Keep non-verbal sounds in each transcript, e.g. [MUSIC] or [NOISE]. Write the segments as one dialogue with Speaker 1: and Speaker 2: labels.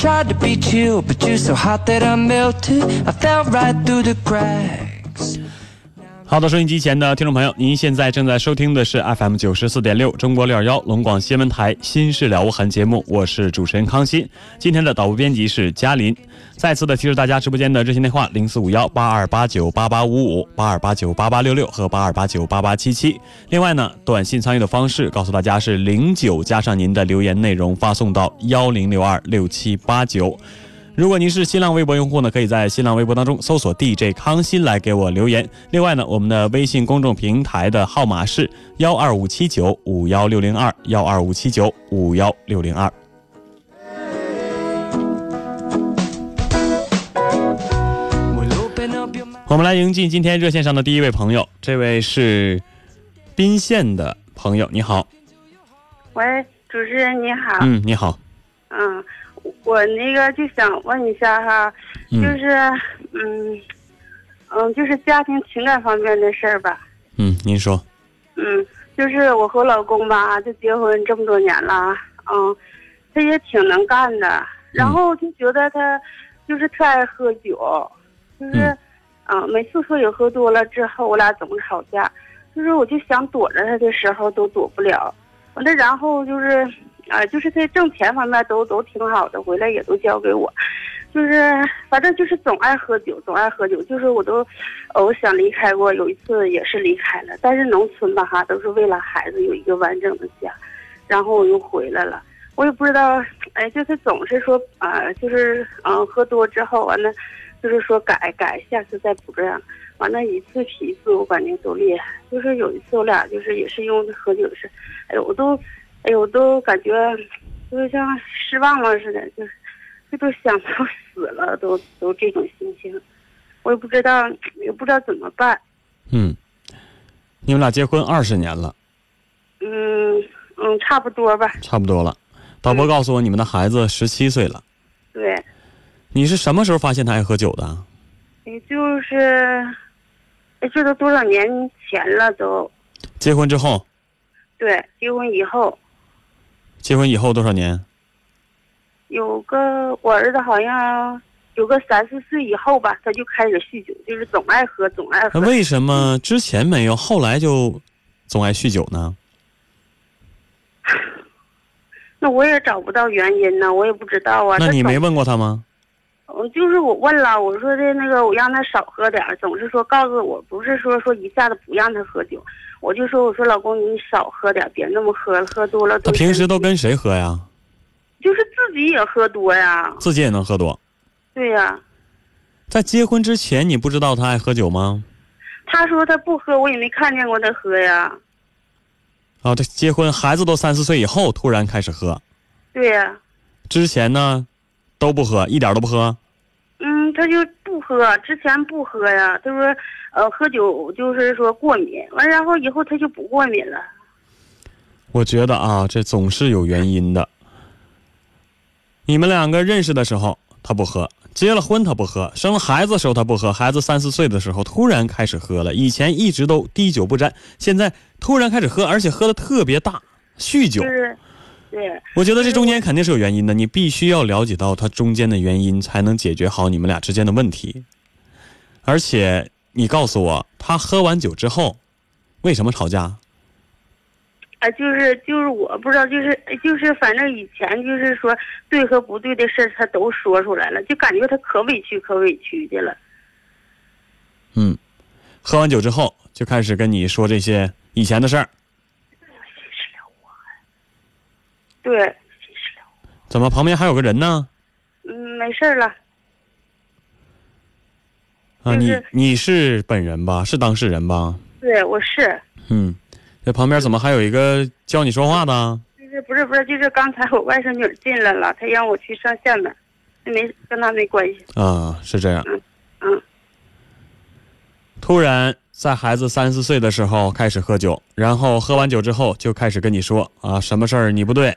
Speaker 1: Tried to beat you, but you're so hot that I melted. I fell right through the cracks. 好的，收音机前的听众朋友，您现在正在收听的是 FM 九十四点六中国六二幺龙广新闻台《新事了无痕》节目，我是主持人康欣。今天的导播编辑是嘉林。再次的提示大家，直播间的热线电话零四五幺八二八九八八五五、八二八九八八六六和八二八九八八七七。另外呢，短信参与的方式告诉大家是零九加上您的留言内容发送到幺零六二六七八九。如果您是新浪微博用户呢，可以在新浪微博当中搜索 DJ 康欣来给我留言。另外呢，我们的微信公众平台的号码是幺二五七九五幺六零二幺二五七九五幺六零二。我们来迎进今天热线上的第一位朋友，这位是宾县的朋友，你好。
Speaker 2: 喂，主持人你好。
Speaker 1: 嗯，你好。
Speaker 2: 嗯，我那个就想问一下哈，就是嗯嗯，就是家庭情感方面的事儿吧。
Speaker 1: 嗯，您说。
Speaker 2: 嗯，就是我和我老公吧，就结婚这么多年了，嗯，他也挺能干的，然后就觉得他就是特爱喝酒，就是。嗯，每次喝酒喝多了之后，我俩总吵架，就是我就想躲着他的时候都躲不了，完了然后就是，啊，就是在挣钱方面都都挺好的，回来也都交给我，就是反正就是总爱喝酒，总爱喝酒，就是我都，我想离开过，有一次也是离开了，但是农村吧哈，都是为了孩子有一个完整的家，然后我又回来了，我也不知道，哎，就是总是说啊，就是嗯，喝多之后完了。就是说改改，下次再不这样。完了，一次比一次，我感觉都厉害。就是有一次，我俩就是也是因为喝酒的事，哎呦，我都，哎呦，我都感觉，就是像失望了似的，就是这都想到死了，都都这种心情。我也不知道，也不知道怎么办。
Speaker 1: 嗯，你们俩结婚二十年了。
Speaker 2: 嗯嗯，差不多吧。
Speaker 1: 差不多了。导播告诉我，你们的孩子十七岁了。
Speaker 2: 对。
Speaker 1: 你是什么时候发现他爱喝酒的？
Speaker 2: 也就是，哎，这都多少年前了都。
Speaker 1: 结婚之后。
Speaker 2: 对，结婚以后。
Speaker 1: 结婚以后多少年？
Speaker 2: 有个我儿子好像有个三四岁以后吧，他就开始酗酒，就是总爱喝，总爱喝。
Speaker 1: 那为什么之前没有，后来就总爱酗酒呢？[LAUGHS]
Speaker 2: 那我也找不到原因呢，我也不知道啊。
Speaker 1: 那你没问过他吗？
Speaker 2: 嗯，就是我问了，我说的那个，我让他少喝点总是说告诉我，不是说说一下子不让他喝酒，我就说我说老公你少喝点别那么喝，喝多了。
Speaker 1: 他平时都跟谁喝呀？
Speaker 2: 就是自己也喝多呀。
Speaker 1: 自己也能喝多。
Speaker 2: 对呀。
Speaker 1: 在结婚之前，你不知道他爱喝酒吗？
Speaker 2: 他说他不喝，我也没看见过他喝呀。
Speaker 1: 啊，这结婚孩子都三四岁以后突然开始喝。
Speaker 2: 对呀。
Speaker 1: 之前呢？都不喝，一点都不喝。
Speaker 2: 嗯，他就不喝，之前不喝呀。他说，呃，喝酒就是说过敏，完然后以后他就不过敏了。
Speaker 1: 我觉得啊，这总是有原因的。你们两个认识的时候，他不喝；结了婚他不喝；生了孩子的时候他不喝。孩子三四岁的时候突然开始喝了，以前一直都滴酒不沾，现在突然开始喝，而且喝的特别大，酗酒。
Speaker 2: 就是，对，
Speaker 1: 我觉得这中间肯定是有原因的，你必须要了解到他中间的原因，才能解决好你们俩之间的问题。而且你告诉我，他喝完酒之后为什么吵架？
Speaker 2: 啊，就是就是我不知道，就是就是反正以前就是说对和不对的事，他都说出来了，就感觉他可委屈可委屈的了。
Speaker 1: 嗯，喝完酒之后就开始跟你说这些以前的事儿，
Speaker 2: 对，
Speaker 1: 怎么旁边还有个人呢？
Speaker 2: 嗯，没事了。
Speaker 1: 啊，你
Speaker 2: 就是
Speaker 1: 你是本人吧？是当事人吧？
Speaker 2: 对，我是，
Speaker 1: 嗯，这旁边怎么还有一个教你说话的？
Speaker 2: 就是不是不是，就是刚才我外甥女进来了，她让我去上下面，没跟她没关系。
Speaker 1: 啊，是这样。
Speaker 2: 嗯嗯，
Speaker 1: 突然在孩子三四岁的时候开始喝酒，然后喝完酒之后就开始跟你说啊，什么事儿你不对，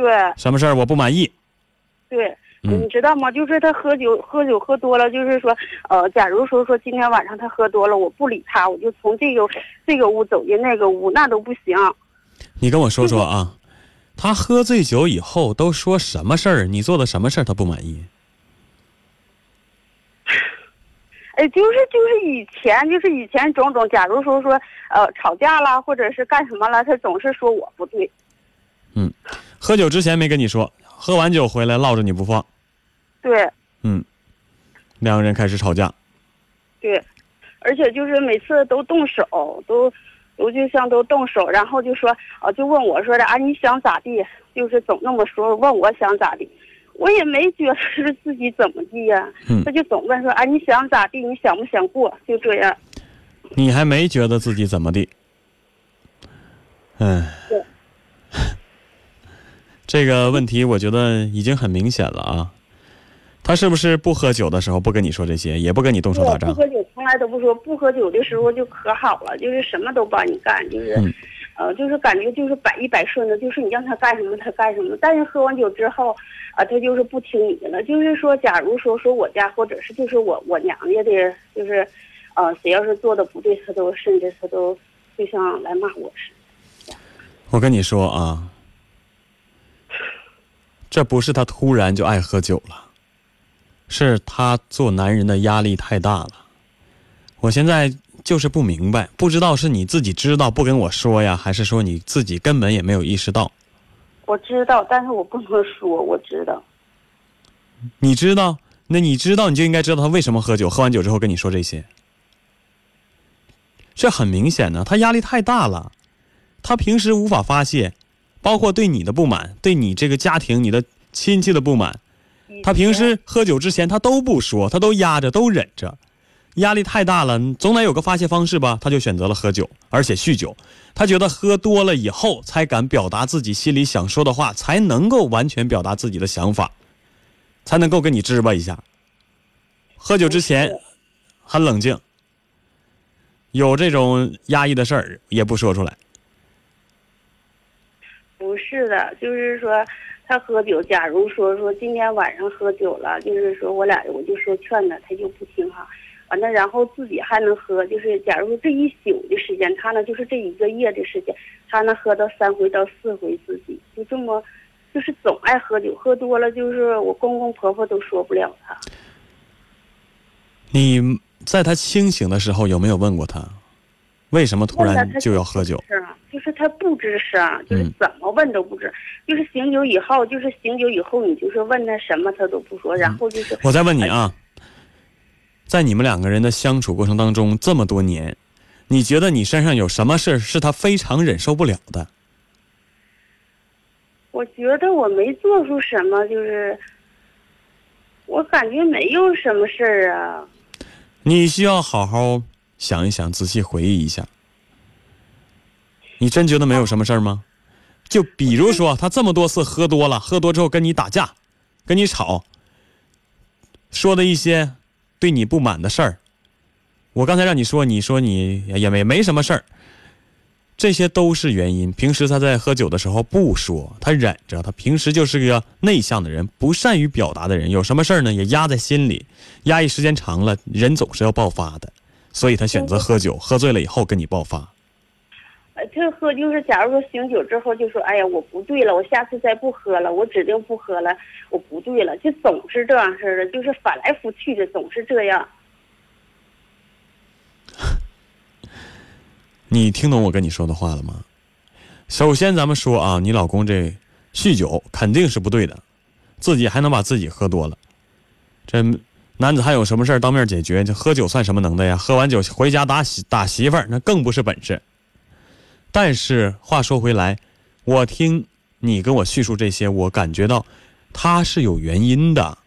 Speaker 2: 对
Speaker 1: 什么事儿我不满意。
Speaker 2: 对。
Speaker 1: 嗯
Speaker 2: 你知道吗？就是他喝酒，喝酒喝多了，就是说，呃，假如说说今天晚上他喝多了，我不理他，我就从这个这个屋走进那个屋，那都不行。
Speaker 1: 你跟我说说啊，他喝醉酒以后都说什么事儿？你做的什么事儿他不满意？
Speaker 2: 哎，就是就是以前就是以前种种，假如说说呃吵架了，或者是干什么了，他总是说我不对。
Speaker 1: 喝酒之前没跟你说，喝完酒回来落着你不放，
Speaker 2: 对。
Speaker 1: 嗯，两个人开始吵架。
Speaker 2: 对，而且就是每次都动手，都我就像都动手，然后就说啊就问我说的啊你想咋地，就是总那么说问我想咋地，我也没觉得是自己怎么地呀、
Speaker 1: 嗯
Speaker 2: 他就总问说啊你想咋地，你想不想过，就这样。
Speaker 1: 你还没觉得自己怎么地？嗯
Speaker 2: 对，
Speaker 1: 这个问题我觉得已经很明显了啊。他是不是不喝酒的时候不跟你说这些，也不跟你动手打仗？
Speaker 2: 不喝酒从来都不说，不喝酒的时候就可好了，就是什么都帮你干，就是，
Speaker 1: 嗯
Speaker 2: 呃，就是感觉就是百依百顺的，就是你让他干什么他干什么。但是喝完酒之后，啊、他就是不听你的了。就是说，假如说说我家或者是就是我我娘家的，就是，呃，谁要是做的不对，他都甚至他都就像来骂我似的。
Speaker 1: 我跟你说啊，这不是他突然就爱喝酒了，是他做男人的压力太大了。我现在就是不明白，不知道是你自己知道不跟我说呀，还是说你自己根本也没有意识到？
Speaker 2: 我知道，但是我不能说，我知道。
Speaker 1: 你知道？那你知道你就应该知道他为什么喝酒，喝完酒之后跟你说这些。这很明显呢，他压力太大了，他平时无法发泄，包括对你的不满，对你这个家庭、你的亲戚的不满，他平时喝酒之前他都不说，他都压着，都忍着，压力太大了，总得有个发泄方式吧？他就选择了喝酒，而且酗酒。他觉得喝多了以后才敢表达自己心里想说的话，才能够完全表达自己的想法，才能够跟你支吧一下。喝酒之前很冷静，有这种压抑的事儿也不说出来。
Speaker 2: 不是的，就是说他喝酒，假如说说今天晚上喝酒了，就是说我俩我就说劝他，他就不听哈。完了，然后自己还能喝，就是假如说这一宿的时间，他呢就是这一个月的时间，他能喝到三回到四回自己，就这么，就是总爱喝酒，喝多了就是我公公婆婆都说不了他。
Speaker 1: 你在他清醒的时候有没有问过他，为什么突然就要喝酒？
Speaker 2: 就是他不吱声，就是
Speaker 1: 嗯
Speaker 2: 怎么问都不吱，就是醒酒以后，就是醒酒以后，你就是问他什么他都不说，然后就是
Speaker 1: 我再问你啊，在你们两个人的相处过程当中这么多年，你觉得你身上有什么事儿是他非常忍受不了的？
Speaker 2: 我觉得我没做出什么，就是我感觉没有什么事儿啊。
Speaker 1: 你需要好好想一想，仔细回忆一下。你真觉得没有什么事儿吗？就比如说，他这么多次喝多了，喝多之后跟你打架，跟你吵，说的一些对你不满的事儿。我刚才让你说，你说你也没没什么事儿，这些都是原因。平时他在喝酒的时候不说，他忍着。他平时就是个内向的人，不善于表达的人。有什么事儿呢，也压在心里，压抑时间长了，人总是要爆发的。所以他选择喝酒，喝醉了以后跟你爆发。
Speaker 2: 呃，这喝就是，假如说醒酒之后就说：“哎呀，我不对了，我下次再不喝了，我指定不喝了，我不对了。”就总是这样式的，就是翻来覆去的，总是这样。[LAUGHS]
Speaker 1: 你听懂我跟你说的话了吗？首先，咱们说啊，你老公这酗酒肯定是不对的，自己还能把自己喝多了。这男子汉有什么事儿当面解决？这喝酒算什么能耐呀？喝完酒回家打媳打媳妇儿，那更不是本事。但是话说回来，我听你跟我叙述这些，我感觉到他是有原因的。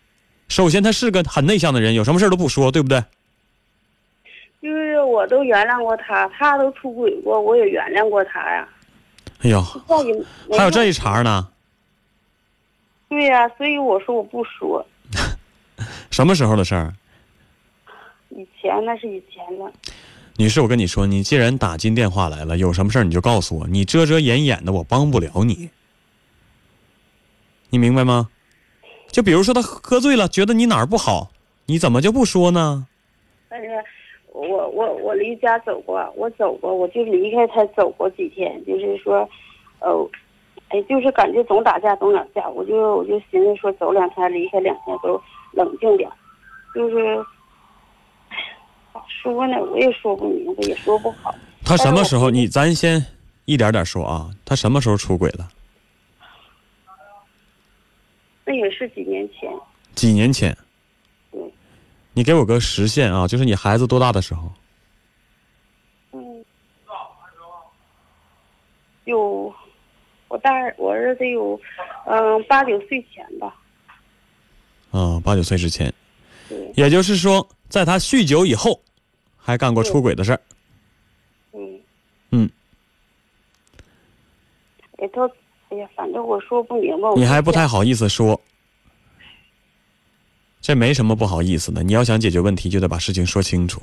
Speaker 1: 首先，他是个很内向的人，有什么事都不说，对不对？
Speaker 2: 就是我都原谅过他，他都出轨过，我也原谅过他呀。
Speaker 1: 哎呦，还有这一茬呢？
Speaker 2: 对呀、所以我说我不说。[LAUGHS]
Speaker 1: 什么时候的事儿？
Speaker 2: 以前那是以前了，
Speaker 1: 女士，我跟你说，你既然打进电话来了，有什么事儿你就告诉我，你遮遮掩掩的，我帮不了你。你明白吗？就比如说他喝醉了，觉得你哪儿不好，你怎么就不说呢？
Speaker 2: 但是我我我离家走过，我走过，我就离开他走过几天，就是说，呃，哎，就是感觉总打架总打架，我就我就寻思说走两天离开两天都冷静点，就是，说呢？我也说不明白，也说不好。
Speaker 1: 他什么时候？你咱先一点点说啊。他什么时候出轨了？
Speaker 2: 那也是几年前，
Speaker 1: 几年前
Speaker 2: 对。
Speaker 1: 你给我个时限啊，就是你孩子多大的时候？
Speaker 2: 嗯，有我大我儿子有，嗯、八九岁前吧，
Speaker 1: 啊，八九岁之前。
Speaker 2: 对，
Speaker 1: 也就是说，在他酗酒以后，还干过出轨的事儿。
Speaker 2: 嗯。
Speaker 1: 嗯，
Speaker 2: 哎，他，哎呀，反正我说不明白。
Speaker 1: 你还不太好意思说，这没什么不好意思的。你要想解决问题，就得把事情说清楚。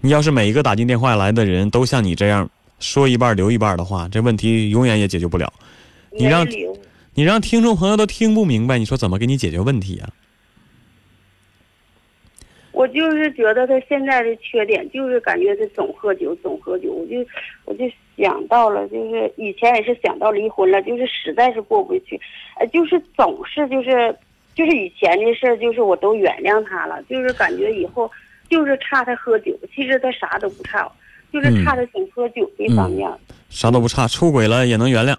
Speaker 1: 你要是每一个打进电话来的人都像你这样说一半留一半的话，这问题永远也解决不了。你让你让听众朋友都听不明白，你说怎么给你解决问题呀、
Speaker 2: 我就是觉得他现在的缺点就是感觉他总喝酒，总喝酒，我就我就想到了，就是以前也是想到离婚了，就是实在是过不去，呃，就是总是就是就是以前的事儿，就是我都原谅他了，就是感觉以后就是差他喝酒，其实他啥都不差，就是差他总喝酒这方面。
Speaker 1: 啥都不差，出轨了也能原谅。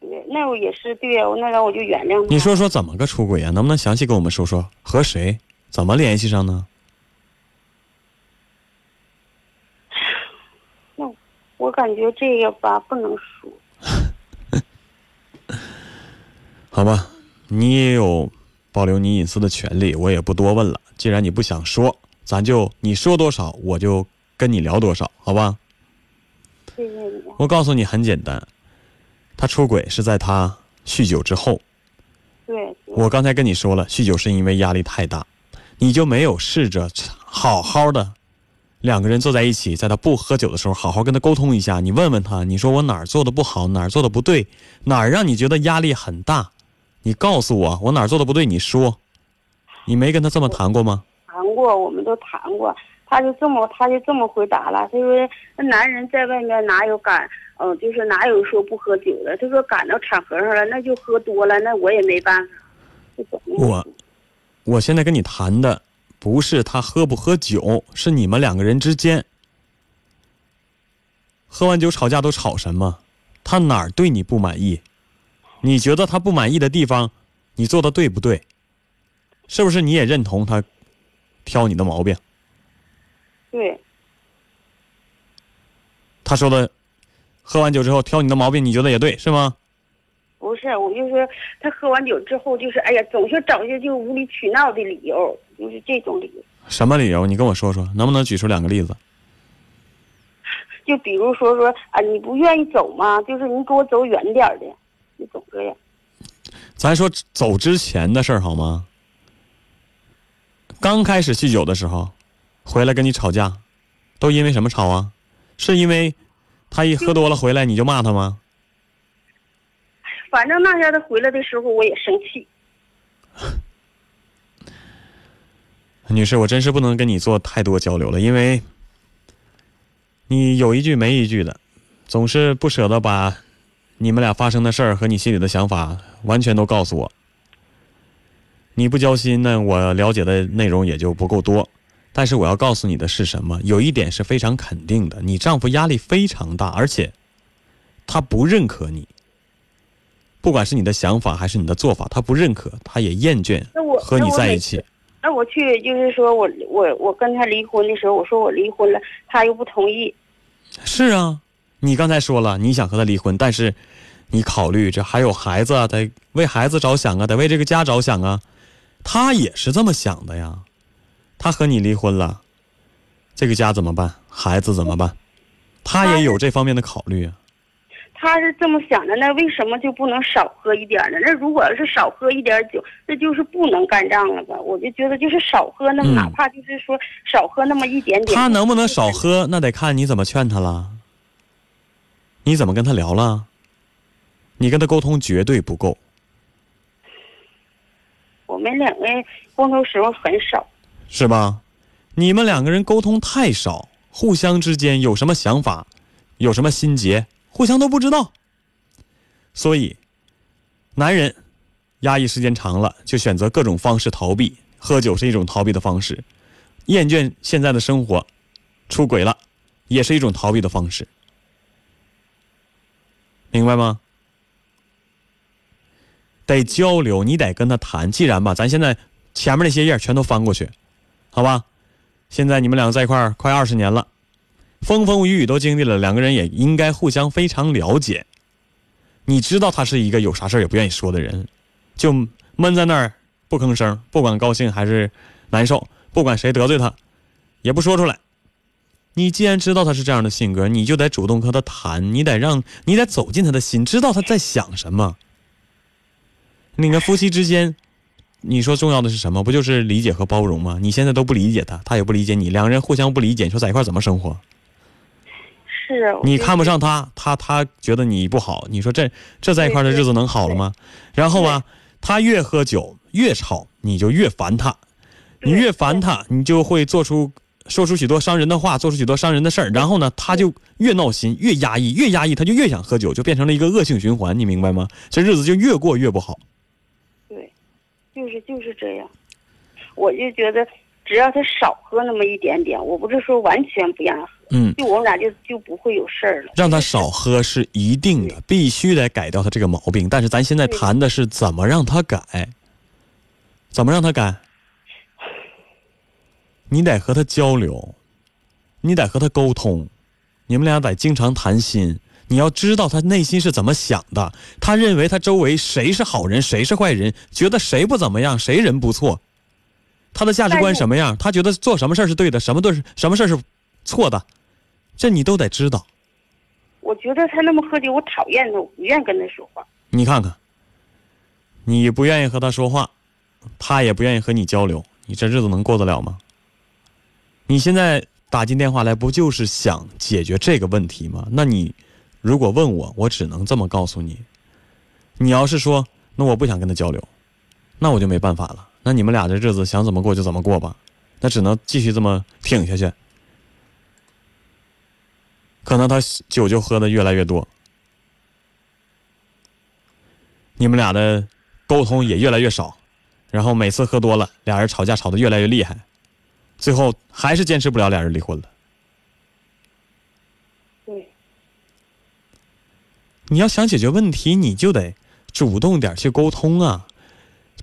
Speaker 2: 对，那我也是对呀、那然我就原谅他。
Speaker 1: 你说说怎么个出轨啊？能不能详细跟我们说说？和谁？怎么联系上呢？
Speaker 2: 我感觉这个吧不能说。[LAUGHS]
Speaker 1: 好吧，你也有保留你隐私的权利，我也不多问了。既然你不想说，咱就你说多少，我就跟你聊多少，好吧？
Speaker 2: 谢谢你啊。
Speaker 1: 我告诉你很简单，他出轨是在他酗酒之后。
Speaker 2: 对
Speaker 1: 我刚才跟你说了，酗酒是因为压力太大，你就没有试着好好的两个人坐在一起，在他不喝酒的时候，好好跟他沟通一下。你问问他，你说我哪儿做的不好，哪儿做的不对，哪儿让你觉得压力很大，你告诉我，我哪儿做的不对，你说。你没跟他这么谈过吗？
Speaker 2: 谈过，我们都谈过，他就这么他就这么回答了。他说：“那男人在外面哪有敢，嗯、就是哪有说不喝酒的？他说赶到场合上了，那就喝多了，那我也没办法。
Speaker 1: 我，我现在跟你谈的不是他喝不喝酒，是你们两个人之间喝完酒吵架都吵什么？他哪儿对你不满意？你觉得他不满意的地方，你做的对不对？是不是你也认同他挑你的毛病？
Speaker 2: 对
Speaker 1: 他说的喝完酒之后挑你的毛病，你觉得也对是吗？
Speaker 2: 不是，我就说他喝完酒之后，就是哎呀，总是找些就无理取闹的理由，就是这种理由。
Speaker 1: 什么理由？你跟我说说，能不能举出两个例子？
Speaker 2: 就比如说说啊，你不愿意走吗？就是你给我走远点儿的，就总这样。
Speaker 1: 咱说走之前的事儿好吗？刚开始酗酒的时候，回来跟你吵架，都因为什么吵啊？是因为他一喝多了回来你就骂他吗？
Speaker 2: 反正那天他回来的时候我也生气。[LAUGHS]
Speaker 1: 女士，我真是不能跟你做太多交流了，因为你有一句没一句的，总是不舍得把你们俩发生的事儿和你心里的想法完全都告诉我。你不交心呢，我了解的内容也就不够多。但是我要告诉你的是什么？有一点是非常肯定的，你丈夫压力非常大，而且他不认可你。不管是你的想法还是你的做法，他不认可，他也厌倦和你在一起。
Speaker 2: 那我去，就是说我我我跟他离婚的时候，我说我离婚了，他又不同意。
Speaker 1: 是啊，你刚才说了你想和他离婚，但是你考虑这还有孩子啊，得为孩子着想啊，得为这个家着想啊。他也是这么想的呀。他和你离婚了，这个家怎么办？孩子怎么办？他也有这方面的考虑啊。
Speaker 2: 他是这么想的，那为什么就不能少喝一点呢？那如果要是少喝一点酒，那就是不能干仗了吧？我就觉得就是少喝，那么哪怕就是说少喝那么一点点。
Speaker 1: 他能不能少喝？那得看你怎么劝他了。你怎么跟他聊了？你跟他沟通绝对不够。
Speaker 2: 我们两个沟通时候很少。
Speaker 1: 是吧？你们两个人沟通太少，互相之间有什么想法，有什么心结，互相都不知道。所以，男人压抑时间长了，就选择各种方式逃避。喝酒是一种逃避的方式，厌倦现在的生活，出轨了，也是一种逃避的方式。明白吗？得交流，你得跟他谈。既然吧，咱现在前面那些页全都翻过去。好吧，现在你们两个在一块儿快二十年了，风风雨雨都经历了，两个人也应该互相非常了解。你知道他是一个有啥事儿也不愿意说的人，就闷在那儿不吭声，不管高兴还是难受，不管谁得罪他，也不说出来。你既然知道他是这样的性格，你就得主动和他谈，你得让你得走进他的心，知道他在想什么。你们夫妻之间。你说重要的是什么？不就是理解和包容吗？你现在都不理解他，他也不理解你，两个人互相不理解，你说在一块怎么生活？
Speaker 2: 是。
Speaker 1: 你看不上他，他他觉得你不好，你说这这在一块的日子能好了吗？然后吧，他越喝酒越吵，你就越烦他，你越烦他，你就会做出说出许多伤人的话，做出许多伤人的事儿。然后呢，他就越闹心，越压抑，越压抑，他就越想喝酒，就变成了一个恶性循环。你明白吗？这日子就越过越不好。
Speaker 2: 对就是就是这样，我就觉得只要他少喝那么一点点，我不是说完全不让喝，
Speaker 1: 嗯，
Speaker 2: 就我们俩就就不会有事儿了。
Speaker 1: 让他少喝是一定的，必须得改掉他这个毛病。但是咱现在谈的是怎么让他改，怎么让他改？你得和他交流，你得和他沟通，你们俩得经常谈心。你要知道他内心是怎么想的，他认为他周围谁是好人，谁是坏人，觉得谁不怎么样，谁人不错，他的价值观什么样，他觉得做什么事儿是对的，什么对，什么事儿是错的，这你都得知道。
Speaker 2: 我觉得他那么喝酒，我讨厌他，我不愿跟他说话。
Speaker 1: 你看看，你不愿意和他说话，他也不愿意和你交流，你这日子能过得了吗？你现在打进电话来，不就是想解决这个问题吗？那你。如果问我，我只能这么告诉你。你要是说那我不想跟他交流，那我就没办法了。那你们俩这日子想怎么过就怎么过吧，那只能继续这么挺下去。可能他酒就喝的越来越多，你们俩的沟通也越来越少，然后每次喝多了，俩人吵架吵得越来越厉害，最后还是坚持不了，俩人离婚了。对你要想解决问题，你就得主动点去沟通啊！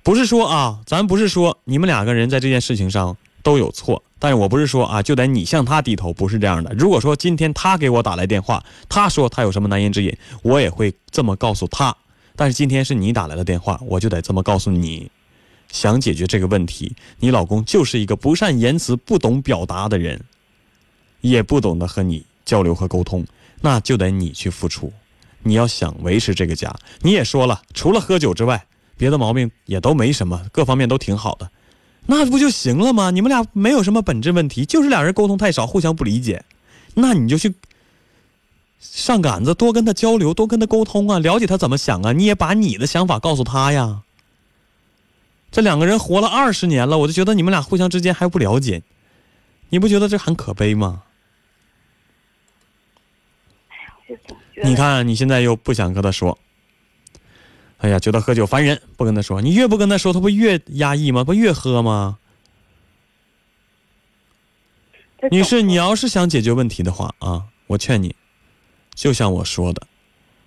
Speaker 1: 不是说啊，咱不是说你们两个人在这件事情上都有错，但是我不是说啊，就得你向他低头，不是这样的。如果说今天他给我打来电话，他说他有什么难言之隐，我也会这么告诉他。但是今天是你打来的电话，我就得这么告诉你：想解决这个问题，你老公就是一个不善言辞、不懂表达的人，也不懂得和你交流和沟通，那就得你去付出。你要想维持这个家，你也说了，除了喝酒之外，别的毛病也都没什么，各方面都挺好的，那不就行了吗？你们俩没有什么本质问题，就是俩人沟通太少，互相不理解，那你就去上杆子，多跟他交流，多跟他沟通啊，了解他怎么想啊。你也把你的想法告诉他呀。这两个人活了二十年了，我就觉得你们俩互相之间还不了解，你不觉得这很可悲吗？你看你现在又不想跟他说，哎呀，觉得喝酒烦人，不跟他说。你越不跟他说，他不越压抑吗？不越喝吗？女士，你要是想解决问题的话啊，我劝你，就像我说的，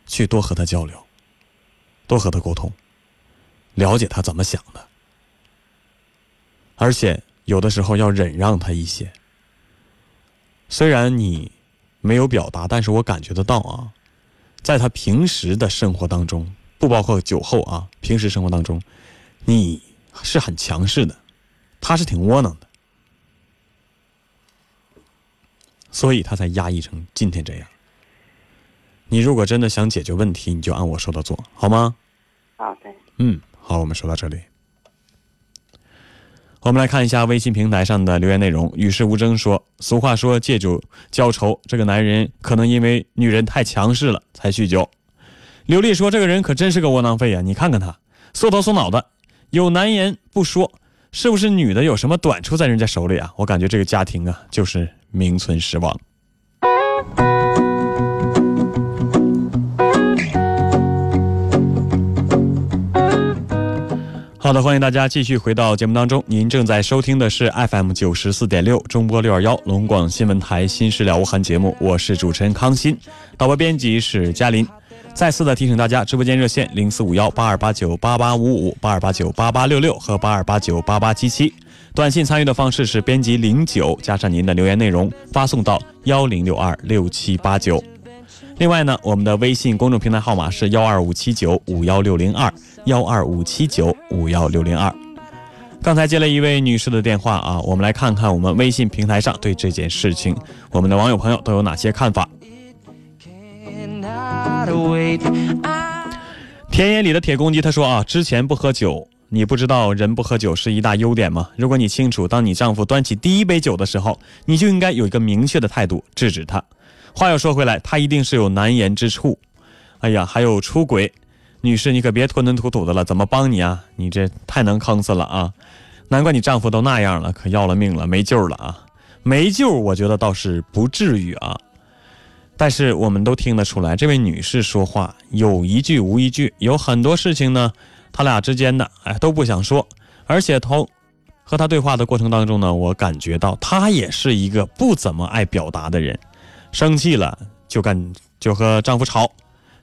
Speaker 1: 去多和他交流，多和他沟通，了解他怎么想的。而且有的时候要忍让他一些。虽然你没有表达，但是我感觉得到啊，在他平时的生活当中，不包括酒后啊，平时生活当中，你是很强势的，他是挺窝囊的，所以他才压抑成今天这样。你如果真的想解决问题，你就按我说的做好吗？
Speaker 2: 好的。
Speaker 1: 嗯，好，我们说到这里。我们来看一下微信平台上的留言内容。与世无争说：“俗话说借酒浇愁，这个男人可能因为女人太强势了才酗酒。”刘丽说：“这个人可真是个窝囊废呀！你看看他，缩头缩脑的，有难言不说，是不是女的有什么短处在人家手里啊？我感觉这个家庭啊，就是名存实亡。”好的，欢迎大家继续回到节目当中。您正在收听的是 FM 九十四点六中波六二幺龙广新闻台《新事了无痕》节目，我是主持人康欣，导播编辑是嘉林。再次的提醒大家，直播间热线零四五幺八二八九八八五五八二八九八八六六和八二八九八八七七。短信参与的方式是编辑零九加上您的留言内容，发送到幺零六二六七八九。另外呢，我们的微信公众平台号码是幺二五七九五幺六零二。幺二五七九五幺六零二，刚才接了一位女士的电话啊，我们来看看我们微信平台上对这件事情，我们的网友朋友都有哪些看法。田野里的铁公鸡他说啊，之前不喝酒，你不知道人不喝酒是一大优点吗？如果你清楚，当你丈夫端起第一杯酒的时候，你就应该有一个明确的态度制止他。话又说回来，他一定是有难言之处。哎呀，还有出轨。女士，你可别吞吞吐吐的了，怎么帮你啊？你这太能坑死了啊！难怪你丈夫都那样了，可要了命了，没救了啊！没救，我觉得倒是不至于啊。但是我们都听得出来，这位女士说话有一句无一句，有很多事情呢，他俩之间的哎都不想说，而且同和他对话的过程当中呢，我感觉到她也是一个不怎么爱表达的人，生气了就干就和丈夫吵，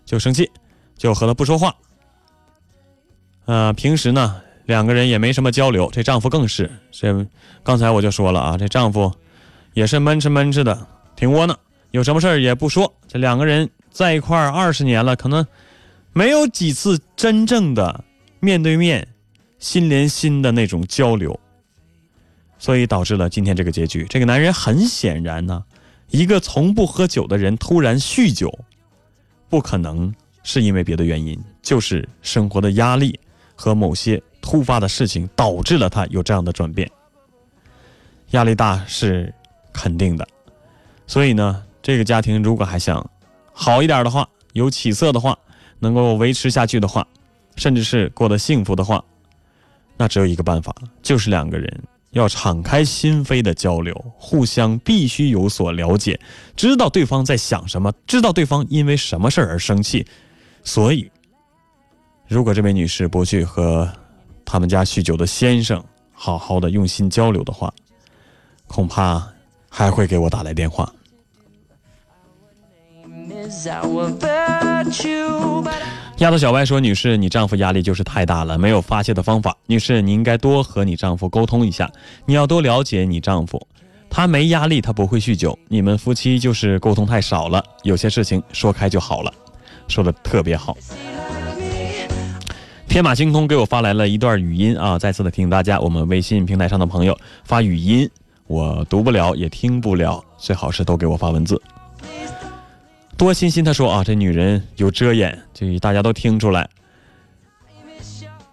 Speaker 1: 就生气。就和他不说话，呃，平时呢两个人也没什么交流，这丈夫更是，这刚才我就说了啊，这丈夫也是闷吃闷吃的，挺窝囊，有什么事儿也不说。这两个人在一块儿二十年了，可能没有几次真正的面对面、心连心的那种交流，所以导致了今天这个结局。这个男人很显然呢，一个从不喝酒的人突然酗酒，不可能。是因为别的原因，就是生活的压力和某些突发的事情导致了他有这样的转变。压力大是肯定的，所以呢，这个家庭如果还想好一点的话，有起色的话，能够维持下去的话，甚至是过得幸福的话，那只有一个办法，就是两个人要敞开心扉的交流，互相必须有所了解，知道对方在想什么，知道对方因为什么事而生气。所以，如果这位女士不去和他们家酗酒的先生好好的用心交流的话，恐怕还会给我打来电话。丫头小歪说：“女士，你丈夫压力就是太大了，没有发泄的方法。女士，你应该多和你丈夫沟通一下，你要多了解你丈夫，他没压力，他不会酗酒。你们夫妻就是沟通太少了，有些事情说开就好了。”说的特别好，天马行空给我发来了一段语音啊！再次的提醒大家，我们微信平台上的朋友发语音，我读不了也听不了，最好是都给我发文字。多欣欣他说啊，这女人有遮掩，就大家都听出来，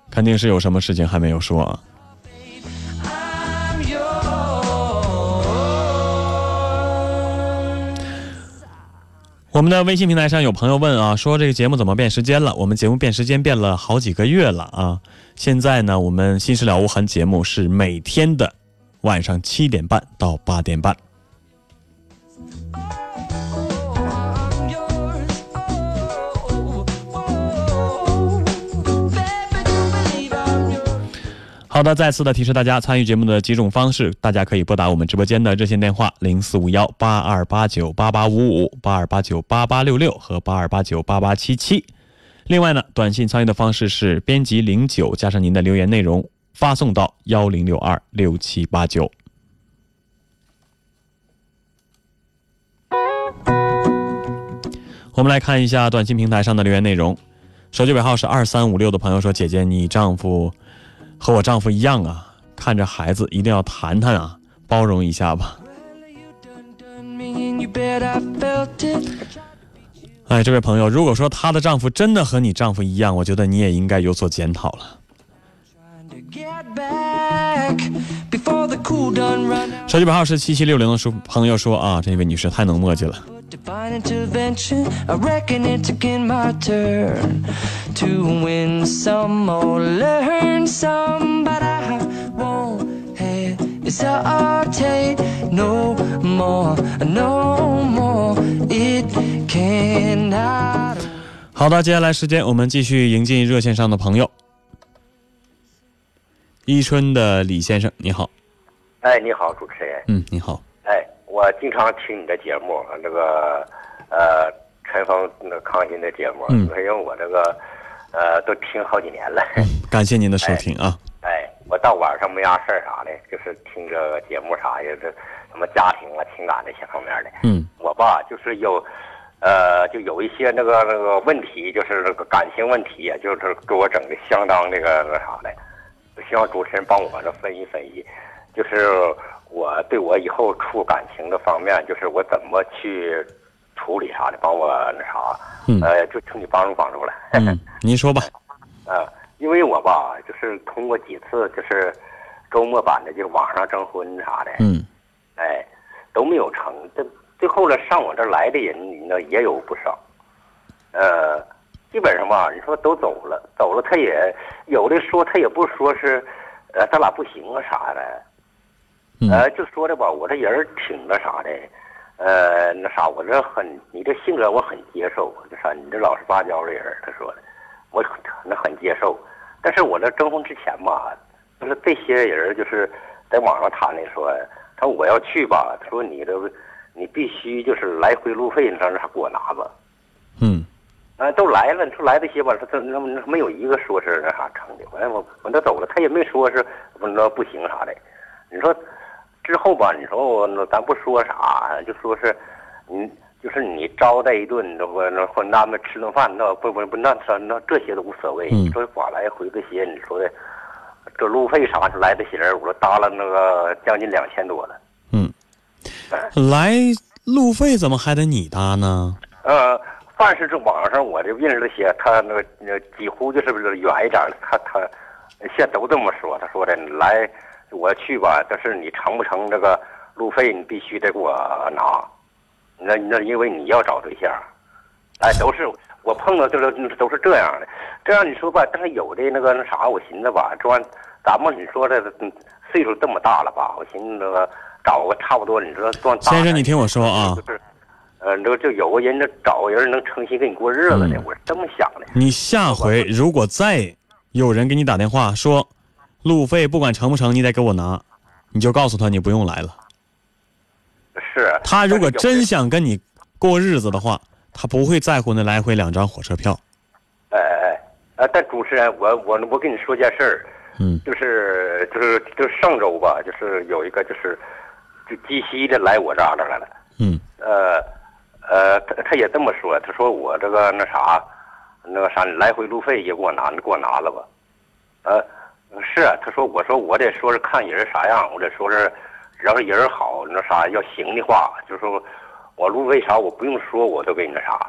Speaker 1: 肯定是有什么事情还没有说啊。我们的微信平台上有朋友问啊，说这个节目怎么变时间了？我们节目变时间变了好几个月了啊！现在呢，我们《新事了无痕》节目是每天的晚上七点半到八点半。好的，再次的提示大家参与节目的几种方式，大家可以拨打我们直播间的热线电话零四五幺八二八九八八五五八二八九八八六六和八二八九八八七七。另外呢，短信参与的方式是编辑零九加上您的留言内容发送到幺零六二六七八九。我们来看一下短信平台上的留言内容，手机尾号是二三五六的朋友说：“姐姐，你丈夫。”和我丈夫一样啊，看着孩子一定要谈谈啊，包容一下吧。哎，这位朋友，如果说她的丈夫真的和你丈夫一样，我觉得你也应该有所检讨了。手机本号是七七六零的叔朋友说啊，这位女士太能墨迹了。好的，接下来时间我们继续迎进热线上的朋友。伊春的李先生，你好。
Speaker 3: 哎，你好，主持人。
Speaker 1: 嗯，你好。
Speaker 3: 哎，我经常听你的节目，那个呃，陈峰那康欣的节目，嗯因为我这个呃都听好几年了。
Speaker 1: 感谢您的收听啊。
Speaker 3: 哎，我到晚上没啥事儿啥的，就是听这个节目啥的，这什么家庭啊、情感这些方面的。
Speaker 1: 嗯。
Speaker 3: 我吧，就是有呃，就有一些那个那个问题，就是那个感情问题，就是给我整的相当那个那啥的。希望主持人帮我这分析分析，就是我对我以后处感情的方面，就是我怎么去处理啥的，帮我那啥，呃，就请你帮助帮助了。
Speaker 1: 嗯，您说吧。[LAUGHS]
Speaker 3: 呃，因为我吧，就是通过几次就是周末版的，就网上征婚啥的，
Speaker 1: 嗯，
Speaker 3: 哎，都没有成。这最后呢，上我这来的人，呢也有不少，呃。基本上吧，你说都走了，走了，他也有的说，他也不说是，呃，咱俩不行啊啥的，呃，就说的吧，我这人挺那啥的，呃，那啥，我这很，你这性格我很接受，就啥，你这老实巴交的人，他说的，我那很接受，但是我这征婚之前吧，就是这些人就是在网上谈的说，他说我要去吧，他说你这你必须就是来回路费，你上那给我拿吧，
Speaker 1: 嗯。
Speaker 3: 啊，都来了，你说来这些吧，他他那没有一个说是那啥成的。完了我我都走了，他也没说是不那不行啥的。你说之后吧，你说我那咱不说啥，就说是你就是你招待一顿，那不那或那么吃顿饭，那不不不那那那这些都无所谓。你说往来回这些，你说的这路费啥来这些人，我说搭了那个将近两千多了。
Speaker 1: 嗯，来路费怎么还得你搭呢？
Speaker 3: 呃。凡是这网上我就认识这些，他那个那几乎就是不是远一点的，他他现在都这么说。他说的来我去吧，但是你成不成这个路费，你必须得给我拿。那那因为你要找对象，哎，都是我碰到就是都是这样的。这样你说吧，但是有的那个那啥，我寻思吧，这玩意咱们你说这岁数这么大了吧，我寻思那个找个差不多，你说算
Speaker 1: 先生，你听我说啊。
Speaker 3: 呃，这就有个人，这找个人能诚心跟你过日子的，我是这么想的。
Speaker 1: 你下回如果再有人给你打电话说，路费不管成不成，你得给我拿，你就告诉他你不用来了。
Speaker 3: 是。
Speaker 1: 他如果真想跟你过日子的话，他不会在乎那来回两张火车票。
Speaker 3: 哎哎哎，但主持人，我我我跟你说件事儿，
Speaker 1: 嗯，
Speaker 3: 就是就是就是上周吧，就是有一个就是就鸡西的来我这儿来了，
Speaker 1: 嗯，
Speaker 3: 呃。呃，他他也这么说，他说我这个那啥，那个啥来回路费也给我拿，给我拿了吧。呃，是，他说我说我得说是看人啥样，我得说是，只要是人好，那啥要行的话，就说我路费啥我不用说，我都给你那啥。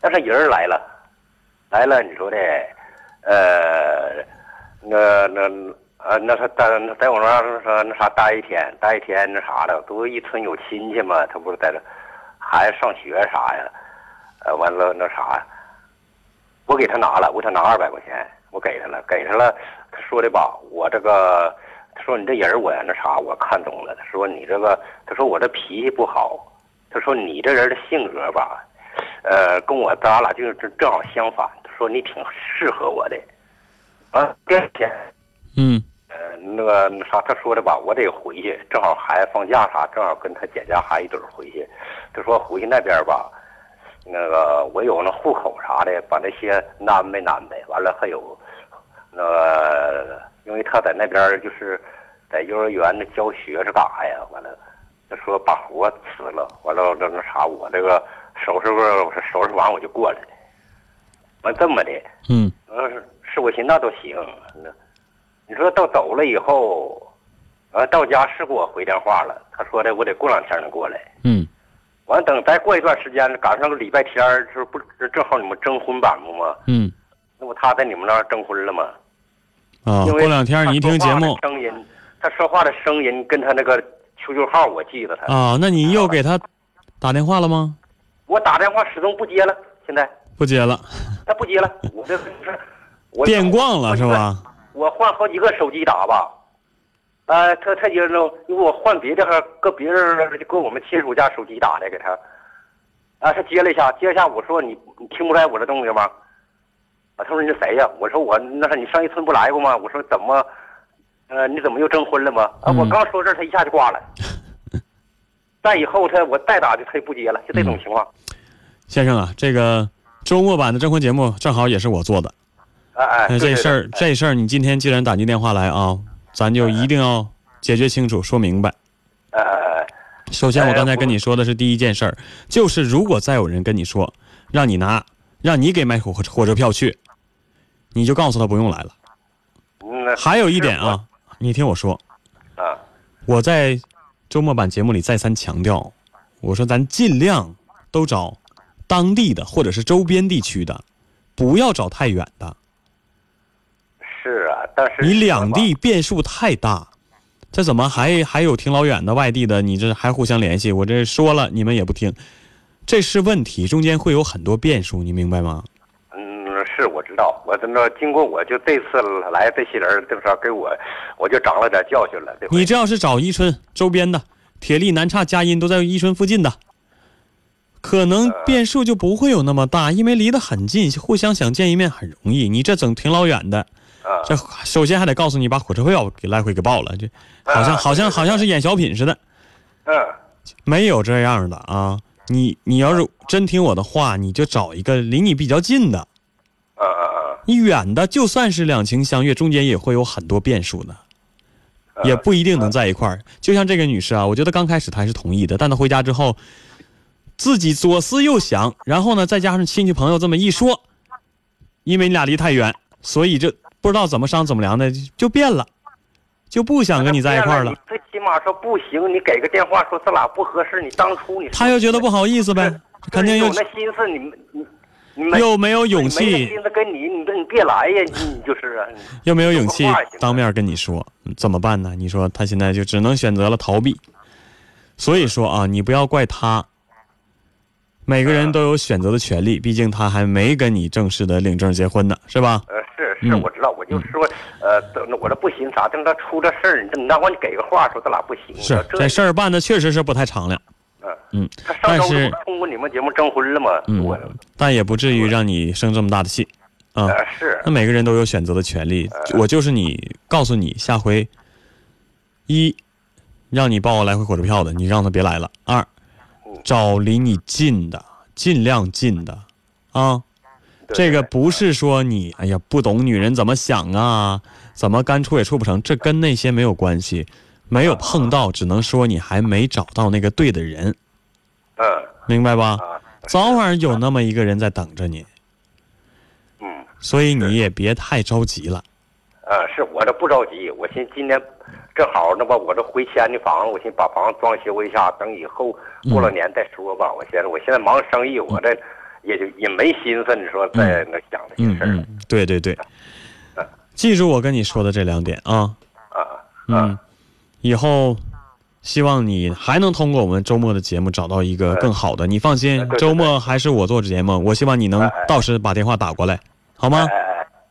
Speaker 3: 但是人来了，来了，你说的，呃，那那呃那他在在我那儿说那啥待一天，待一天那啥的，都一村有亲戚嘛，他不是在这。孩子上学啥呀？呃，完了那啥，我给他拿了，我给他拿二百块钱，我给他了，给他了。他说的吧，我这个，他说你这人我那啥，我看懂了。他说你这个，他说我这脾气不好，他说你这人的性格吧，呃，跟我咱俩就是正好相反。他说你挺适合我的。啊，第二天，
Speaker 1: 嗯
Speaker 3: 呃，那个那啥，他说的吧，我得回去，正好孩子放假啥，正好跟他姐家孩子一堆儿回去。他说回去那边吧，那个我有那户口啥的，把那些安排安排。完了还有，那个因为他在那边就是在幼儿园那教学是干啥呀？完了，他说把活辞了，完了那那啥，我这个收拾个收拾完我就过来。完这么的，
Speaker 1: 嗯
Speaker 3: 呃，是我寻思那都行。那你说到走了以后，呃，到家是给我回电话了，他说的我得过两天能过来。
Speaker 1: 嗯
Speaker 3: 完等再过一段时间，赶上个礼拜天儿，是不是正好你们征婚版吗？
Speaker 1: 嗯
Speaker 3: 那不他在你们那儿征婚了吗？
Speaker 1: 啊，过两天你一听节目
Speaker 3: 声音，他说话的声音跟他那个 QQ 号我记得他。
Speaker 1: 啊，那你又给他打电话了吗？
Speaker 3: 我打电话始终不接了，现在
Speaker 1: 不接了，
Speaker 3: 他不接了，我这 [LAUGHS] 是我
Speaker 1: 变卦了是？吧？
Speaker 3: 我换好几个手机打吧，呃，他他就是那种因为我换别的还搁别人搁我们亲属家手机打的给他，啊，他接了一下，接一下我说你你听不出来我这动静吗？啊，他说你是谁呀？我说我那是你上一村不来过吗？我说怎么，呃，你怎么又征婚了吗？啊，
Speaker 1: 嗯
Speaker 3: 我刚说这他一下就挂了。再以后他我再打就他就不接了，就这种情况。
Speaker 1: 先生啊，这个周末版的征婚节目正好也是我做的。
Speaker 3: 哎哎，
Speaker 1: 那这事儿，这事儿，你今天既然打进电话来啊，咱就一定要解决清楚，说明白。
Speaker 3: 哎哎哎，
Speaker 1: 首先，我刚才
Speaker 3: 哎
Speaker 1: 跟你说的是第一件事儿，就是如果再有人跟你说让你拿，让你给买火火车票去，你就告诉他不用来了。
Speaker 3: 嗯，
Speaker 1: 还有一点啊，你听我说，
Speaker 3: 啊，
Speaker 1: 我在周末版节目里再三强调，我说咱尽量都找当地的或者是周边地区的，不要找太远的。
Speaker 3: 是啊，但是
Speaker 1: 你两地变数太大，这怎么还还有挺老远的外地的？你这还互相联系？我这说了你们也不听，这是问题，中间会有很多变数，你明白吗？
Speaker 3: 嗯，是我知道，我真的经过我就这次来这些人，就是给我，我就长了点教训了。
Speaker 1: 你这要是找伊春周边的，铁力、南岔、佳音都在伊春附近的，可能变数就不会有那么大，因为离得很近，互相想见一面很容易。你这整挺老远的，
Speaker 3: 啊，
Speaker 1: 这首先还得告诉你把火车票给来回给报了，这好像
Speaker 3: 啊
Speaker 1: 好像好像是演小品似的。
Speaker 3: 嗯，
Speaker 1: 没有这样的啊！你你要是真听我的话，你就找一个离你比较近的。
Speaker 3: 啊啊啊，
Speaker 1: 你远的就算是两情相悦，中间也会有很多变数的，
Speaker 3: 啊
Speaker 1: 也不一定能在一块儿。就像这个女士啊，我觉得刚开始她还是同意的，但她回家之后，自己左思右想，然后呢，再加上亲戚朋友这么一说，因为你俩离太远，所以就不知道怎么商怎么量的就变了，就不想跟你在一块儿了
Speaker 3: 你。最起码说不行，你给个电话说咱俩不合适，你当初你
Speaker 1: 他又觉得不好意思呗，肯定又
Speaker 3: 有那心思，你你你没
Speaker 1: 又没有勇
Speaker 3: 没
Speaker 1: 气
Speaker 3: 心思跟你，你你别来呀，你你就是啊，[LAUGHS]
Speaker 1: 又没有勇气当面跟你说，嗯怎么办呢？你说他现在就只能选择了逃避。所以说啊，你不要怪他，每个人都有选择的权利，毕竟他还没跟你正式的领证结婚呢，是吧？
Speaker 3: 呃，是是，
Speaker 1: 嗯。
Speaker 3: 我知道，我就说，呃，等我这不行啥，等他出这事儿，你你让我你给个话说咱俩不行，
Speaker 1: 是
Speaker 3: 这
Speaker 1: 这事儿办的确实是不太敞亮，
Speaker 3: 嗯。
Speaker 1: 嗯，
Speaker 3: 他上周
Speaker 1: 但是
Speaker 3: 不通过你们节目征婚了吗？
Speaker 1: 嗯，但也不至于让你生这么大的气，啊。
Speaker 3: 呃是。
Speaker 1: 那每个人都有选择的权利，我就是你，告诉你下回，一，让你报来回火车票的，你让他别来了；二，找离你近的，尽量近的，啊，
Speaker 3: 对
Speaker 1: 这个不是说你哎呀不懂女人怎么想啊，怎么干处也处不成，这跟那些没有关系，没有碰到，只能说你还没找到那个对的人，
Speaker 3: 嗯。
Speaker 1: 明白吧？
Speaker 3: 啊
Speaker 1: 早晚有那么一个人在等着你，
Speaker 3: 嗯。
Speaker 1: 所以你也别太着急了。
Speaker 3: 呃，是我这不着急，我寻思今年正好那么，我这回迁的房子，我寻思把房子装修一下，等以后过了年再说吧。我现在我现在忙生意，我这也就也没心思，你说再那想这些事儿了。
Speaker 1: 嗯嗯，对对对，记住我跟你说的这两点啊，
Speaker 3: 啊
Speaker 1: 嗯，以后希望你还能通过我们周末的节目找到一个更好的。你放心，周末还是我做节目，我希望你能到时把电话打过来，好吗？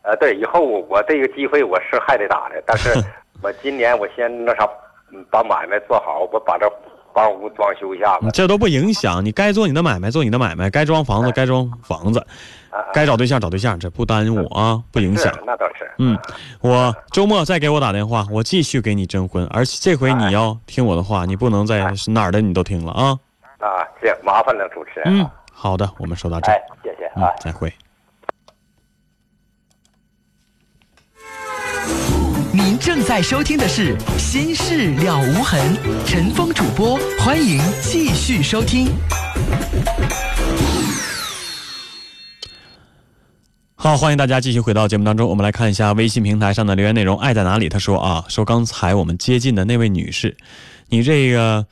Speaker 3: 呃，对，以后我这个机会我是还得打的，但是 [LAUGHS] 我今年我先那啥，嗯把买卖做好，我把这房屋装修一下子
Speaker 1: 你。这都不影响，你该做你的买卖做你的买卖，该装房子该装房子，该找对象找对象，这不耽误啊，不影响。
Speaker 3: 那倒是。
Speaker 1: 嗯，我周末再给我打电话，我继续给你征婚，而且这回你要听我的话，你不能再是哪儿的你都听了啊。
Speaker 3: 啊，行，麻烦了，主持人。
Speaker 1: 嗯，好的，我们说到这儿
Speaker 3: 哎，，谢谢
Speaker 1: 嗯
Speaker 3: 啊。，
Speaker 1: 再会。
Speaker 4: 正在收听的是《心事了无痕》，陈峰主播，欢迎继续收听。
Speaker 1: 好，欢迎大家继续回到节目当中。我们来看一下微信平台上的留言内容。爱在哪里？他说啊，说刚才我们接近的那位女士，你这个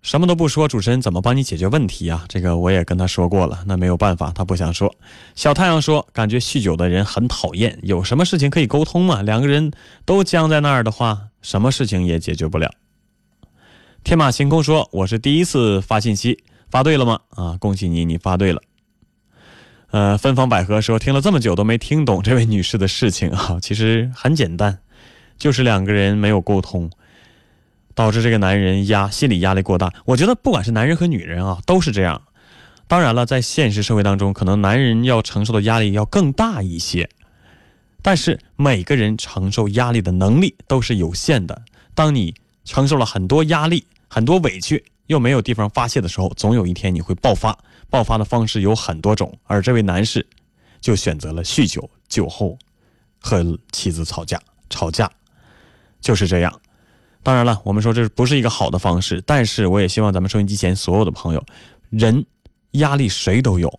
Speaker 1: 什么都不说，主持人怎么帮你解决问题啊？这个我也跟他说过了，那没有办法，他不想说。小太阳说，感觉酗酒的人很讨厌，有什么事情可以沟通吗？两个人都僵在那儿的话，什么事情也解决不了。天马行空说，我是第一次发信息，发对了吗？啊，恭喜你，你发对了。呃，芬芳百合说，听了这么久都没听懂这位女士的事情啊，其实很简单，就是两个人没有沟通，导致这个男人压心理压力过大。我觉得不管是男人和女人啊，都是这样。当然了，在现实社会当中，可能男人要承受的压力要更大一些，但是每个人承受压力的能力都是有限的。当你承受了很多压力、很多委屈，又没有地方发泄的时候，总有一天你会爆发。爆发的方式有很多种，而这位男士就选择了酗酒，酒后和妻子吵架，吵架就是这样。当然了，我们说这不是一个好的方式，但是我也希望咱们收音机前所有的朋友，人压力谁都有，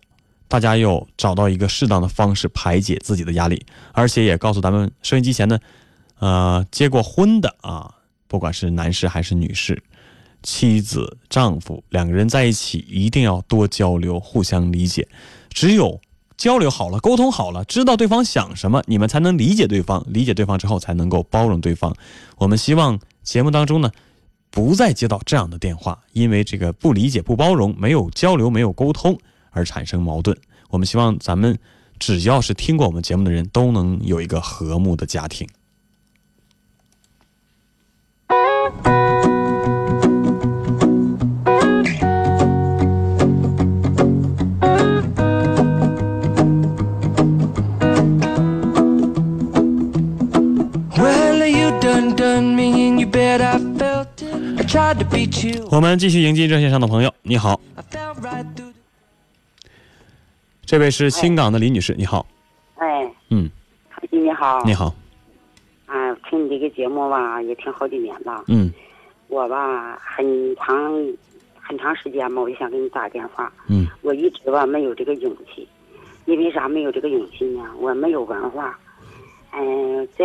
Speaker 1: 大家要找到一个适当的方式排解自己的压力，而且也告诉咱们收音机前的，呃，结过婚的啊，不管是男士还是女士。妻子、丈夫两个人在一起，一定要多交流，互相理解。只有交流好了，沟通好了，知道对方想什么，你们才能理解对方。理解对方之后，才能够包容对方。我们希望节目当中呢，不再接到这样的电话，因为这个不理解、不包容、没有交流、没有沟通而产生矛盾。我们希望咱们只要是听过我们节目的人，都能有一个和睦的家庭。我们继续迎接热线上的朋友，你好.这位是青港的李女士，你好，
Speaker 5: 哎，
Speaker 1: 嗯，
Speaker 5: 康熙你好，
Speaker 1: 你好，
Speaker 5: 啊，听你这个节目吧，也听好几年了。
Speaker 1: 嗯
Speaker 5: 我吧，很长很长时间吧，我就想给你打电话。
Speaker 1: 嗯
Speaker 5: 我一直吧没有这个勇气，因为啥没有这个勇气呢？我没有文化，嗯、在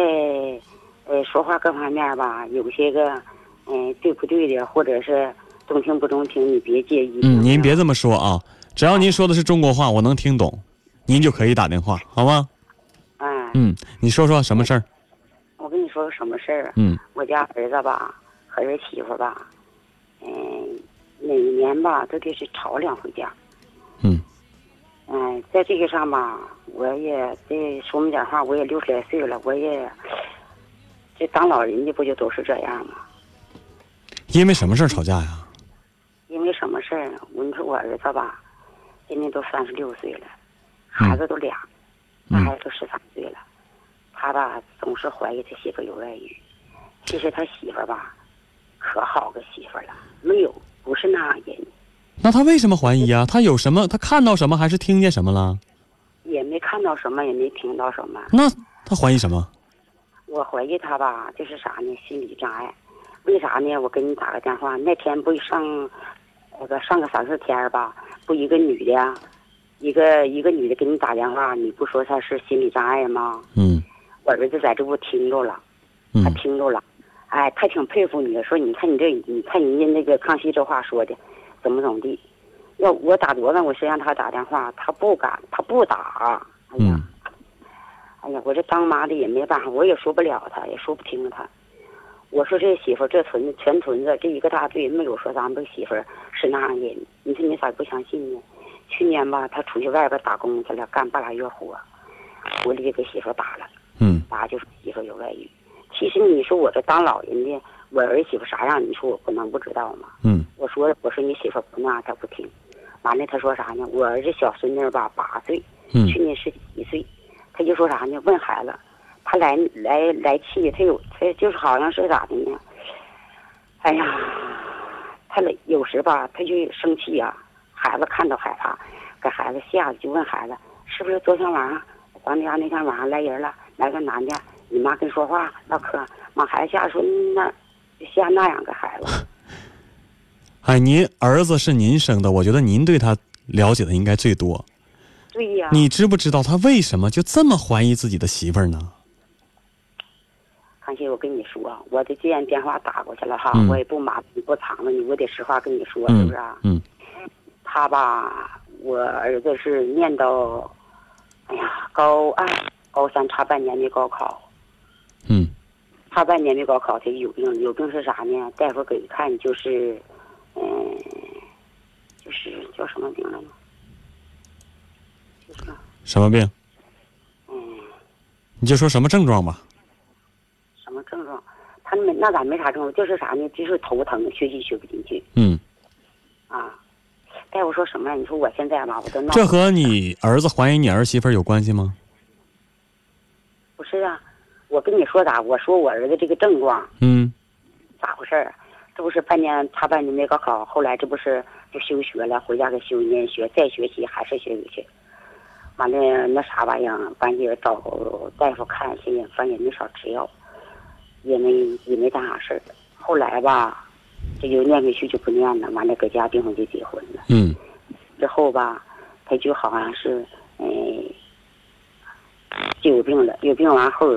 Speaker 5: 呃说话各方面吧，有些个嗯、对不对的，或者是中听不中听，你别介意。
Speaker 1: 嗯，您别这么说啊，只要您说的是中国话，我能听懂，您就可以打电话，好吗？
Speaker 5: 哎，
Speaker 1: 嗯，你说说什么事儿？
Speaker 5: 我跟你说个什么事儿啊？
Speaker 1: 嗯
Speaker 5: 我家儿子吧和儿媳妇吧，嗯、每年吧都得是吵两回架。
Speaker 1: 嗯
Speaker 5: 嗯、在这个上吧，我也这说明点话，我也六十来岁了，我也这当老人的不就都是这样吗？
Speaker 1: 因为什么事儿吵架呀？
Speaker 5: 因为什么事儿呢？我你说我儿子吧，今年都三十六岁了，孩子都俩，
Speaker 1: 大
Speaker 5: 孩子都十三岁了，他吧总是怀疑他媳妇有外遇，其实他媳妇吧，可好个媳妇了，没有不是那样人，
Speaker 1: 那他为什么怀疑啊？他有什么？他看到什么还是听见什么了？
Speaker 5: 也没看到什么，也没听到什么。
Speaker 1: 那他怀疑什么？
Speaker 5: 我怀疑他吧，就是啥呢？心理障碍。为啥呢？我给你打个电话，那天不上那个上个三四天吧，不一个女的，一个一个女的给你打电话，你不说她是心理障碍吗？
Speaker 1: 嗯
Speaker 5: 我儿子在这屋听着了，他
Speaker 1: 嗯
Speaker 5: 听着了，哎，他挺佩服你的，说你看你这，你看人家那个康熙这话说的，怎么怎么地。要我打多少，我先让他打电话，他不敢，他不打。哎呀，
Speaker 1: 嗯
Speaker 5: 哎呀，我这当妈的也没办法，我也说不了他，也说不听他。我说这媳妇这屯子全屯子这一个大队没有说咱们这媳妇是那样人，你说你咋不相信呢？去年吧，他出去外边打工去了，干半拉月活，回来就给媳妇打了，
Speaker 1: 嗯
Speaker 5: 打就说媳妇有外遇。其实你说我这当老人的，我儿媳妇啥样，你说我不能不知道吗？
Speaker 1: 嗯
Speaker 5: 我说我说你媳妇不那样，他不听。完了他说啥呢？我儿子小孙女儿吧八岁，
Speaker 1: 嗯
Speaker 5: 去年十一岁，他就说啥呢？问孩子，他来来来气，他有他就是好像是咋的呢？哎呀，他有时吧，他就生气呀、孩子看到害怕，给孩子吓得就问孩子，是不是昨天晚上咱家那天晚上来人了，来个男的，你妈跟说话唠嗑，把孩子吓说那吓那样个孩子。
Speaker 1: 哎，您儿子是您生的，我觉得您对他了解的应该最多。
Speaker 5: 对呀，
Speaker 1: 你知不知道他为什么就这么怀疑自己的媳妇儿呢？
Speaker 5: 康熙，我跟你说，我的既然电话打过去了哈，
Speaker 1: 嗯
Speaker 5: 我也不瞒你不藏着你，我得实话跟你说，是
Speaker 1: 嗯
Speaker 5: 不是啊？
Speaker 1: 嗯
Speaker 5: 他吧，我儿子是念到，哎呀，高二、高三差半年没高考，
Speaker 1: 嗯
Speaker 5: 差半年没高考，他有病，有病是啥呢？大夫给看就是，嗯、就是叫什么病来着？就是，
Speaker 1: 什么病？
Speaker 5: 嗯，
Speaker 1: 你就说什么症状吧。
Speaker 5: 他们那咋没啥症状？就是啥呢？就是头疼，学习学不进去
Speaker 1: 嗯，
Speaker 5: 啊。大夫说什么呀？你说我现在吧，我都闹。
Speaker 1: 这和你儿子怀疑你儿媳妇有关系吗？
Speaker 5: 不是啊，我跟你说咋？我说我儿子这个症状
Speaker 1: 嗯
Speaker 5: 咋回事儿？这不是半年他半年没高考，后来这不是就休学了，回家给休一年学，再学习还是学不去。完了那啥玩意儿，完也找大夫看，现在反正也没少吃药，也没也没干啥事儿。后来吧，这就念回去就不念了，完了搁家订婚就结婚了。
Speaker 1: 嗯
Speaker 5: 之后吧，他就好像是，嗯、就有病了，有病完后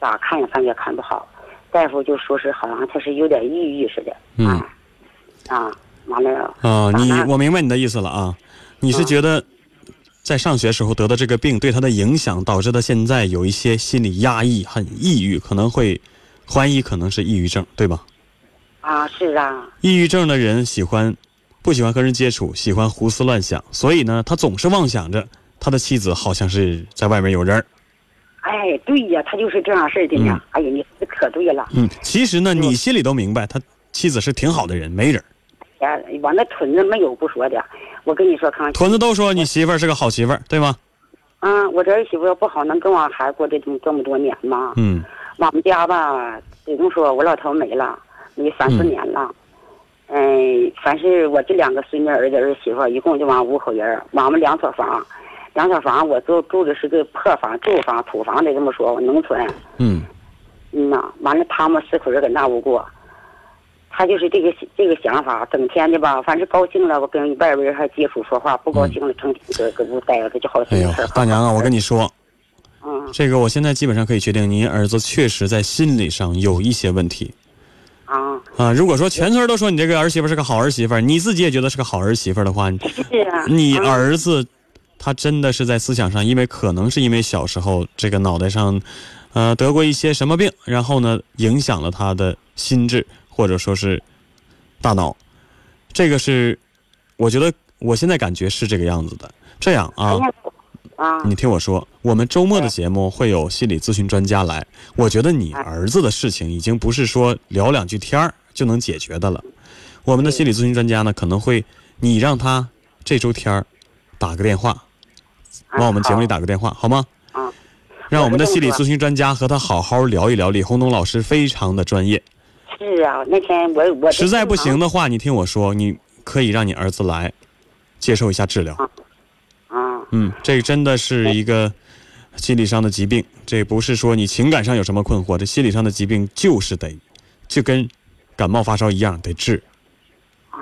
Speaker 5: 咋看也反正也看不好，大夫就说是好像他是有点抑郁似的，
Speaker 1: 嗯
Speaker 5: 啊，啊，完了，
Speaker 1: 啊，你我明白你的意思了啊，你是
Speaker 5: 嗯
Speaker 1: 觉得在上学时候得的这个病对他的影响，导致他现在有一些心理压抑，很抑郁，可能会怀疑可能是抑郁症，对吧？
Speaker 5: 啊，是啊，
Speaker 1: 抑郁症的人喜欢不喜欢和人接触，喜欢胡思乱想，所以呢，他总是妄想着他的妻子好像是在外面有人。
Speaker 5: 哎，对呀，他就是这样式儿的呢。
Speaker 1: 嗯
Speaker 5: 哎呀，你说的可对了，
Speaker 1: 嗯，其实呢，你心里都明白，他妻子是挺好的人，没人儿。
Speaker 5: 呀，完了屯子没有不说的，我跟你说，康，
Speaker 1: 屯子都说你媳妇儿是个好媳妇儿，对吗？
Speaker 5: 啊，我这儿媳妇要不好，能跟我孩子过这么这么多年吗？
Speaker 1: 嗯
Speaker 5: 我们家吧，得这么说，我老头没了，没三四
Speaker 1: 嗯
Speaker 5: 年了。嗯，凡是我这两个孙女儿子儿媳妇，一共就往五口人儿，我们两所房，两所房我住住的是个破房、旧房、土房，得这么说，我农村。
Speaker 1: 嗯
Speaker 5: 嗯呐，完了他们四口人搁那屋过，他就是这个这个想法，整天的吧，凡是高兴了，我跟外边人还接触说话；不高兴了，成天搁搁屋待着，就好
Speaker 1: 大娘啊，我跟你说，
Speaker 5: 嗯。
Speaker 1: 这个我现在基本上可以确定，您儿子确实在心理上有一些问题。
Speaker 5: 啊，
Speaker 1: 啊。如果说全村都说你这个儿媳妇是个好儿媳妇，你自己也觉得是个好儿媳妇的话，
Speaker 5: 是啊，
Speaker 1: 你
Speaker 5: 嗯
Speaker 1: 儿子他真的是在思想上，因为可能是因为小时候这个脑袋上，呃，得过一些什么病，然后呢，影响了他的心智或者说是大脑，这个是我觉得我现在感觉是这个样子的。这样啊
Speaker 5: 啊，
Speaker 1: 你听我说，我们周末的节目会有心理咨询专家来。我觉得你儿子的事情已经不是说聊两句天儿就能解决的了。我们的心理咨询专家呢，可能会你让他这周天儿打个电话，往我们节目里打个电话，好吗？
Speaker 5: 啊，
Speaker 1: 让我们的心理咨询专家和他好好聊一聊。李红东老师非常的专业，
Speaker 5: 是啊，那天我我
Speaker 1: 实在不行的话，你听我说，你可以让你儿子来接受一下治疗。
Speaker 5: 啊，
Speaker 1: 嗯，这真的是一个心理上的疾病，这不是说你情感上有什么困惑，这心理上的疾病就是得，就跟感冒发烧一样得治。
Speaker 5: 啊，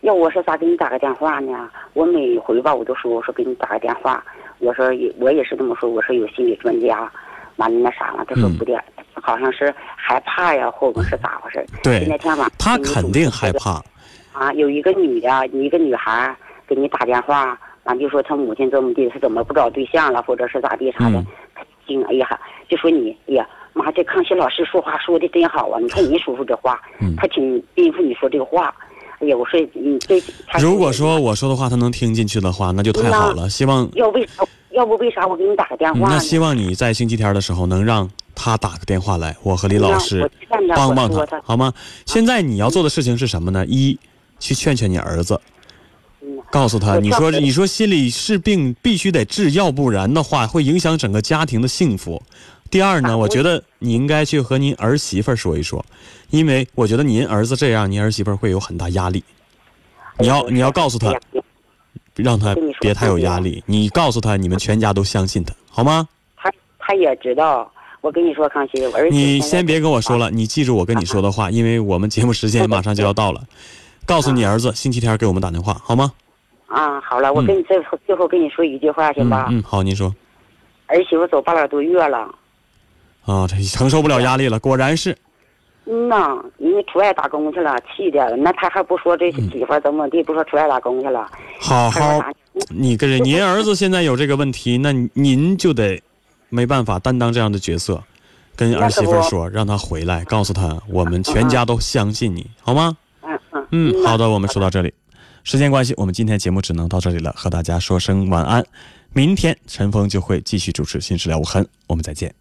Speaker 5: 要我说咋给你打个电话呢？我每回吧，我都说我说给你打个电话，我说也我也是这么说，我说有心理专家，完了那啥了，他说
Speaker 1: 嗯
Speaker 5: 不的，好像是害怕呀，或者是咋回事？
Speaker 1: 对
Speaker 5: 那天晚上
Speaker 1: 他肯定害怕。
Speaker 5: 啊，有一个女的，一个女孩给你打电话，完就说他母亲怎么地，他怎么不找对象了，或者是咋地啥的
Speaker 1: 嗯，
Speaker 5: 她惊哎呀，就说你哎呀，妈，这康熙老师说话说的真好啊！你看你叔叔这话，他挺佩服你说这个话。哎呀，我说你这，
Speaker 1: 如果说我说的话他能听进去的话，那就太好了。希望
Speaker 5: 要为啥？要不为啥我给你打个电话呢？
Speaker 1: 那希望你在星期天的时候能让他打个电话来，我和李老师帮帮他，好吗？现在你要做的事情是什么呢？一，去劝劝你儿子，告诉他，你说你说心理是病必须得治，要不然的话会影响整个家庭的幸福。第二呢，我觉得你应该去和您儿媳妇说一说，因为我觉得您儿子这样，您儿媳妇会有很大压力。你要你要告诉他。让他别太有压力，你告诉他，你们全家都相信他，好吗？
Speaker 5: 他他也知道。我跟你说，康熙，我儿子。
Speaker 1: 你先别跟我说了，你记住我跟你说的话，因为我们节目时间马上就要到了。[LAUGHS] 告诉你儿子，星期天给我们打电话，好吗？
Speaker 5: 啊，好了，我跟你最后最后跟你说一句话，行吧？
Speaker 1: 嗯，好，您说。
Speaker 5: 儿媳妇走半个多月了。
Speaker 1: 啊，这承受不了压力了，果然是。
Speaker 5: 嗯呐，因为出外打工去了，气的。那他还不说这媳妇怎么地，不说出外打工去了。
Speaker 1: 好好，你跟人，您儿子现在有这个问题，那您就得没办法担当这样的角色，跟儿媳妇说，让他回来，告诉他我们全家都相信你，好吗？嗯。好的，我们说到这里，时间关系，我们今天节目只能到这里了，和大家说声晚安。明天陈峰就会继续主持《新事了无痕》，我们再见。